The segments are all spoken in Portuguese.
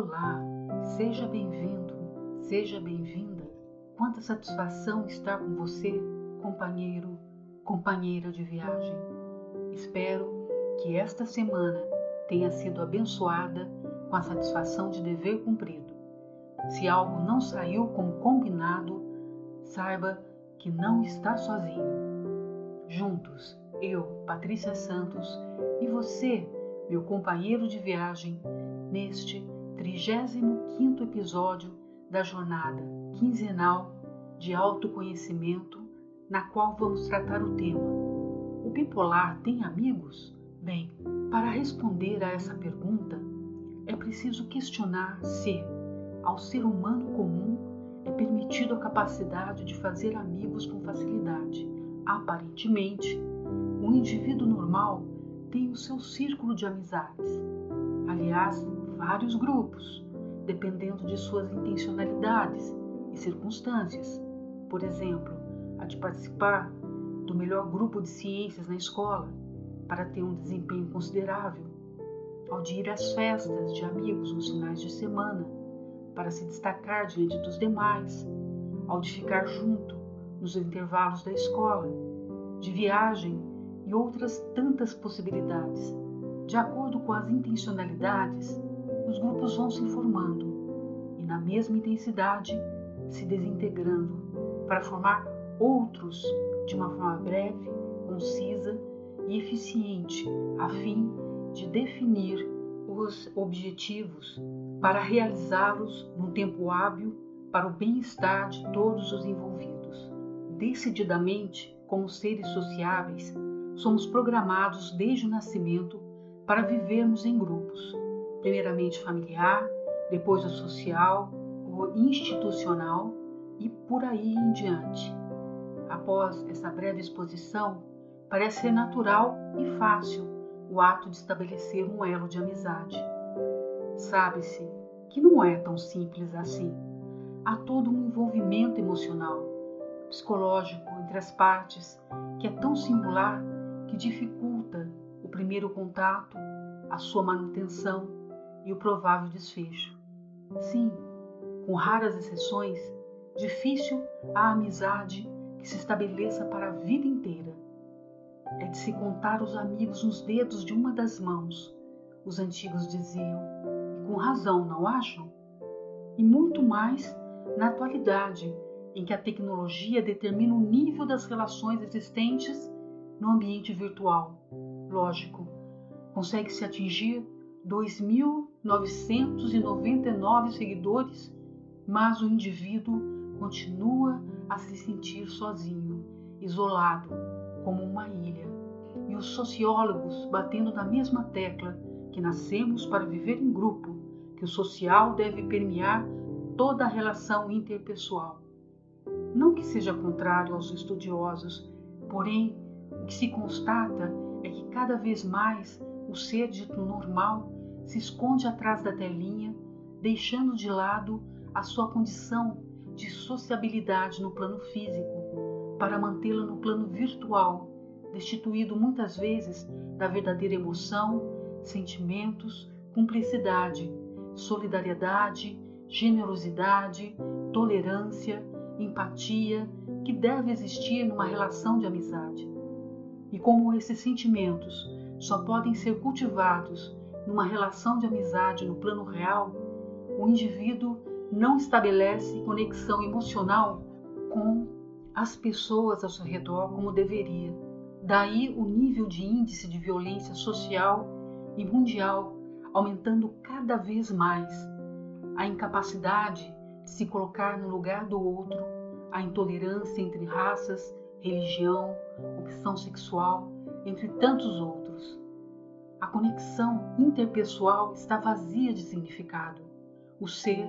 Olá, seja bem-vindo, seja bem-vinda. Quanta satisfação estar com você, companheiro, companheira de viagem. Espero que esta semana tenha sido abençoada com a satisfação de dever cumprido. Se algo não saiu como combinado, saiba que não está sozinho. Juntos, eu, Patrícia Santos, e você, meu companheiro de viagem, neste 35 episódio da jornada quinzenal de autoconhecimento, na qual vamos tratar o tema: O bipolar tem amigos? Bem, para responder a essa pergunta, é preciso questionar se, ao ser humano comum, é permitido a capacidade de fazer amigos com facilidade. Aparentemente, o indivíduo normal tem o seu círculo de amizades. Aliás, vários grupos, dependendo de suas intencionalidades e circunstâncias. Por exemplo, a de participar do melhor grupo de ciências na escola para ter um desempenho considerável, ao de ir às festas de amigos nos finais de semana para se destacar diante dos demais, ao de ficar junto nos intervalos da escola, de viagem e outras tantas possibilidades. De acordo com as intencionalidades, os grupos vão se formando e, na mesma intensidade, se desintegrando para formar outros de uma forma breve, concisa e eficiente, a fim de definir os objetivos para realizá-los num tempo hábil para o bem-estar de todos os envolvidos. Decididamente, como seres sociáveis, somos programados desde o nascimento para vivermos em grupos primeiramente familiar, depois o social, o institucional e por aí em diante. Após essa breve exposição, parece ser natural e fácil o ato de estabelecer um elo de amizade. Sabe-se que não é tão simples assim. Há todo um envolvimento emocional, psicológico entre as partes que é tão singular que dificulta o primeiro contato, a sua manutenção e o provável desfecho. Sim, com raras exceções, difícil a amizade que se estabeleça para a vida inteira. É de se contar os amigos nos dedos de uma das mãos, os antigos diziam, e com razão, não acham? E muito mais na atualidade, em que a tecnologia determina o nível das relações existentes no ambiente virtual. Lógico, consegue-se atingir 2.999 seguidores, mas o indivíduo continua a se sentir sozinho, isolado, como uma ilha. E os sociólogos batendo na mesma tecla que nascemos para viver em grupo, que o social deve permear toda a relação interpessoal. Não que seja contrário aos estudiosos, porém, o que se constata é que cada vez mais o ser dito normal se esconde atrás da telinha, deixando de lado a sua condição de sociabilidade no plano físico, para mantê-la no plano virtual, destituído muitas vezes da verdadeira emoção, sentimentos, cumplicidade, solidariedade, generosidade, tolerância, empatia que deve existir numa relação de amizade. E como esses sentimentos só podem ser cultivados numa relação de amizade no plano real, o indivíduo não estabelece conexão emocional com as pessoas ao seu redor como deveria. Daí o nível de índice de violência social e mundial aumentando cada vez mais, a incapacidade de se colocar no lugar do outro, a intolerância entre raças, religião, opção sexual, entre tantos outros. A conexão interpessoal está vazia de significado. O ser,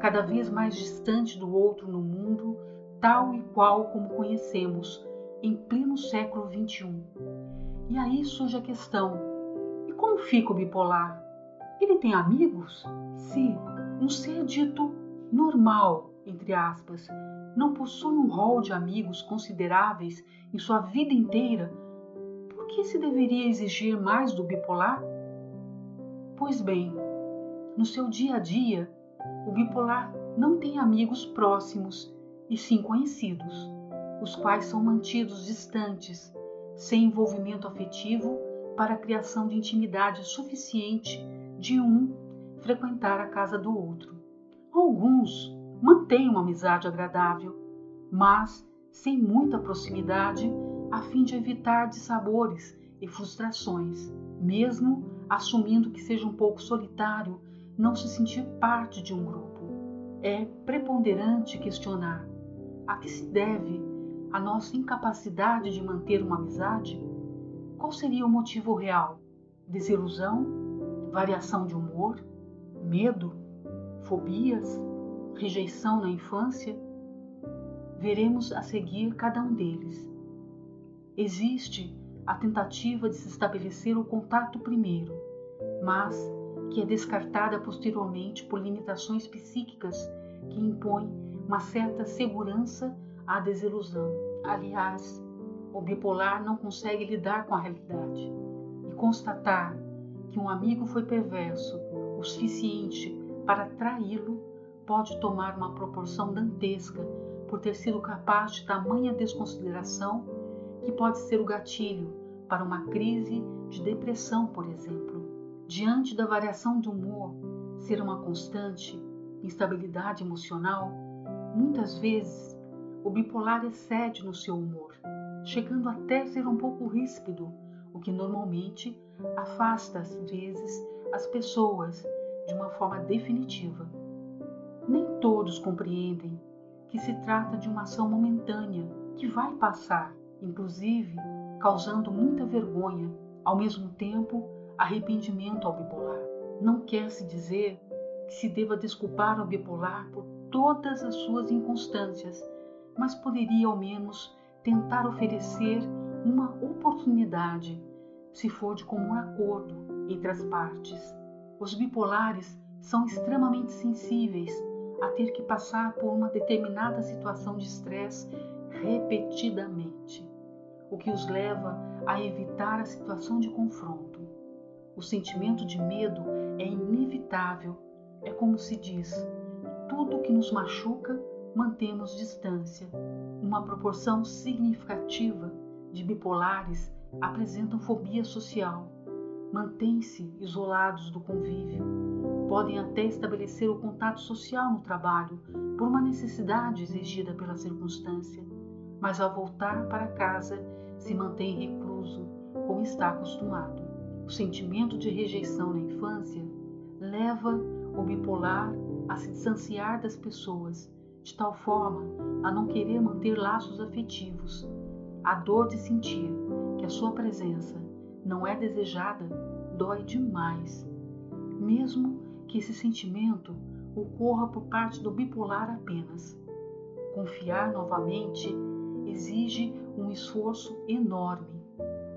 cada vez mais distante do outro no mundo, tal e qual como conhecemos, em pleno século XXI. E aí surge a questão: e como fica o bipolar? Ele tem amigos? Se um ser dito normal, entre aspas, não possui um rol de amigos consideráveis em sua vida inteira, que se deveria exigir mais do bipolar? Pois bem, No seu dia a dia, o bipolar não tem amigos próximos e sim conhecidos, os quais são mantidos distantes, sem envolvimento afetivo para a criação de intimidade suficiente de um frequentar a casa do outro. Alguns mantêm uma amizade agradável, mas sem muita proximidade, a fim de evitar dissabores e frustrações, mesmo assumindo que seja um pouco solitário não se sentir parte de um grupo. É preponderante questionar a que se deve a nossa incapacidade de manter uma amizade? Qual seria o motivo real? Desilusão? Variação de humor? Medo? Fobias? Rejeição na infância? Veremos a seguir cada um deles. Existe a tentativa de se estabelecer o contato primeiro, mas que é descartada posteriormente por limitações psíquicas que impõem uma certa segurança à desilusão. Aliás, o bipolar não consegue lidar com a realidade e constatar que um amigo foi perverso o suficiente para traí-lo pode tomar uma proporção dantesca por ter sido capaz de tamanha desconsideração que pode ser o gatilho para uma crise de depressão, por exemplo. Diante da variação de humor ser uma constante instabilidade emocional, muitas vezes o bipolar excede no seu humor, chegando até ser um pouco ríspido, o que normalmente afasta às vezes as pessoas de uma forma definitiva. Nem todos compreendem que se trata de uma ação momentânea que vai passar, inclusive causando muita vergonha, ao mesmo tempo arrependimento ao bipolar. Não quer se dizer que se deva desculpar ao bipolar por todas as suas inconstâncias, mas poderia ao menos tentar oferecer uma oportunidade, se for de comum acordo entre as partes. Os bipolares são extremamente sensíveis a ter que passar por uma determinada situação de estresse repetidamente, o que os leva a evitar a situação de confronto. O sentimento de medo é inevitável é como se diz: tudo que nos machuca mantemos distância. Uma proporção significativa de bipolares apresentam fobia social, mantêm-se isolados do convívio, podem até estabelecer o contato social no trabalho por uma necessidade exigida pela circunstância, mas ao voltar para casa se mantém recluso, como está acostumado. O sentimento de rejeição na infância leva o bipolar a se distanciar das pessoas, de tal forma a não querer manter laços afetivos. A dor de sentir que a sua presença não é desejada dói demais, mesmo que esse sentimento ocorra por parte do bipolar apenas. Confiar novamente exige um esforço enorme.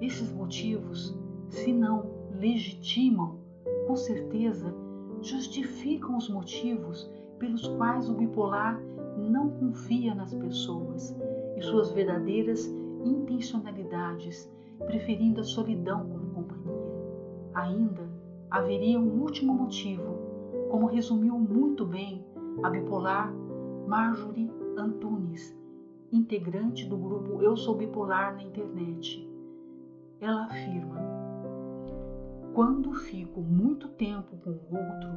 Esses motivos, se não legitimam, com certeza justificam os motivos pelos quais o bipolar não confia nas pessoas e suas verdadeiras intencionalidades, preferindo a solidão como companhia. Ainda haveria um último motivo, como resumiu muito bem a bipolar Marjorie Antunes, integrante do grupo Eu Sou Bipolar na internet. Ela afirma: quando fico muito tempo com o outro,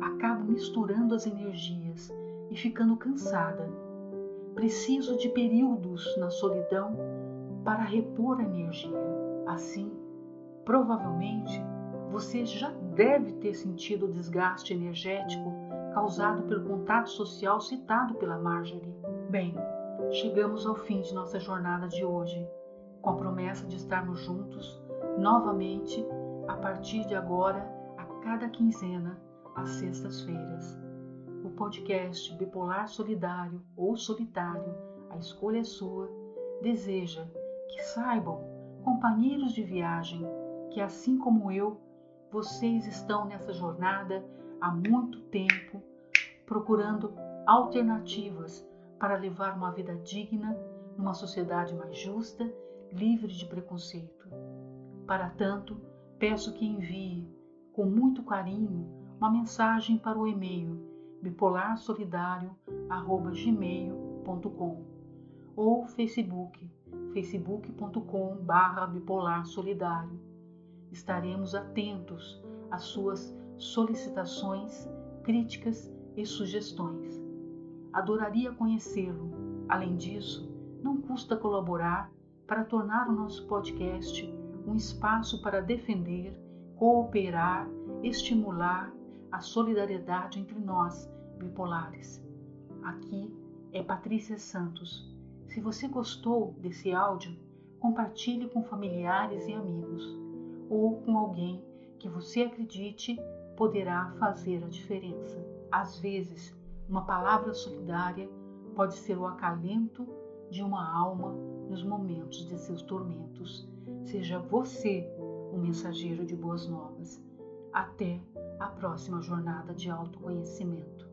acabo misturando as energias e ficando cansada. Preciso de períodos na solidão para repor a energia. Assim, provavelmente você já deve ter sentido o desgaste energético causado pelo contato social citado pela Marjorie. Bem, chegamos ao fim de nossa jornada de hoje, com a promessa de estarmos juntos novamente a partir de agora, a cada quinzena, às sextas-feiras. O podcast Bipolar Solidário ou Solitário, a escolha é sua, deseja que saibam, companheiros de viagem, que assim como eu, vocês estão nessa jornada há muito tempo, procurando alternativas para levar uma vida digna numa sociedade mais justa, livre de preconceito. Para tanto, Peço que envie com muito carinho uma mensagem para o e-mail bipolarsolidario@gmail.com ou Facebook facebook.com/barra bipolarsolidário. Estaremos atentos às suas solicitações, críticas e sugestões. Adoraria conhecê-lo. Além disso, não custa colaborar para tornar o nosso podcast um espaço para defender, cooperar, estimular a solidariedade entre nós, bipolares. Aqui é Patrícia Santos. Se você gostou desse áudio, compartilhe com familiares e amigos ou com alguém que você acredite poderá fazer a diferença. Às vezes, uma palavra solidária pode ser o acalento de uma alma nos momentos de seus tormentos. Seja você um mensageiro de boas novas. Até a próxima jornada de autoconhecimento.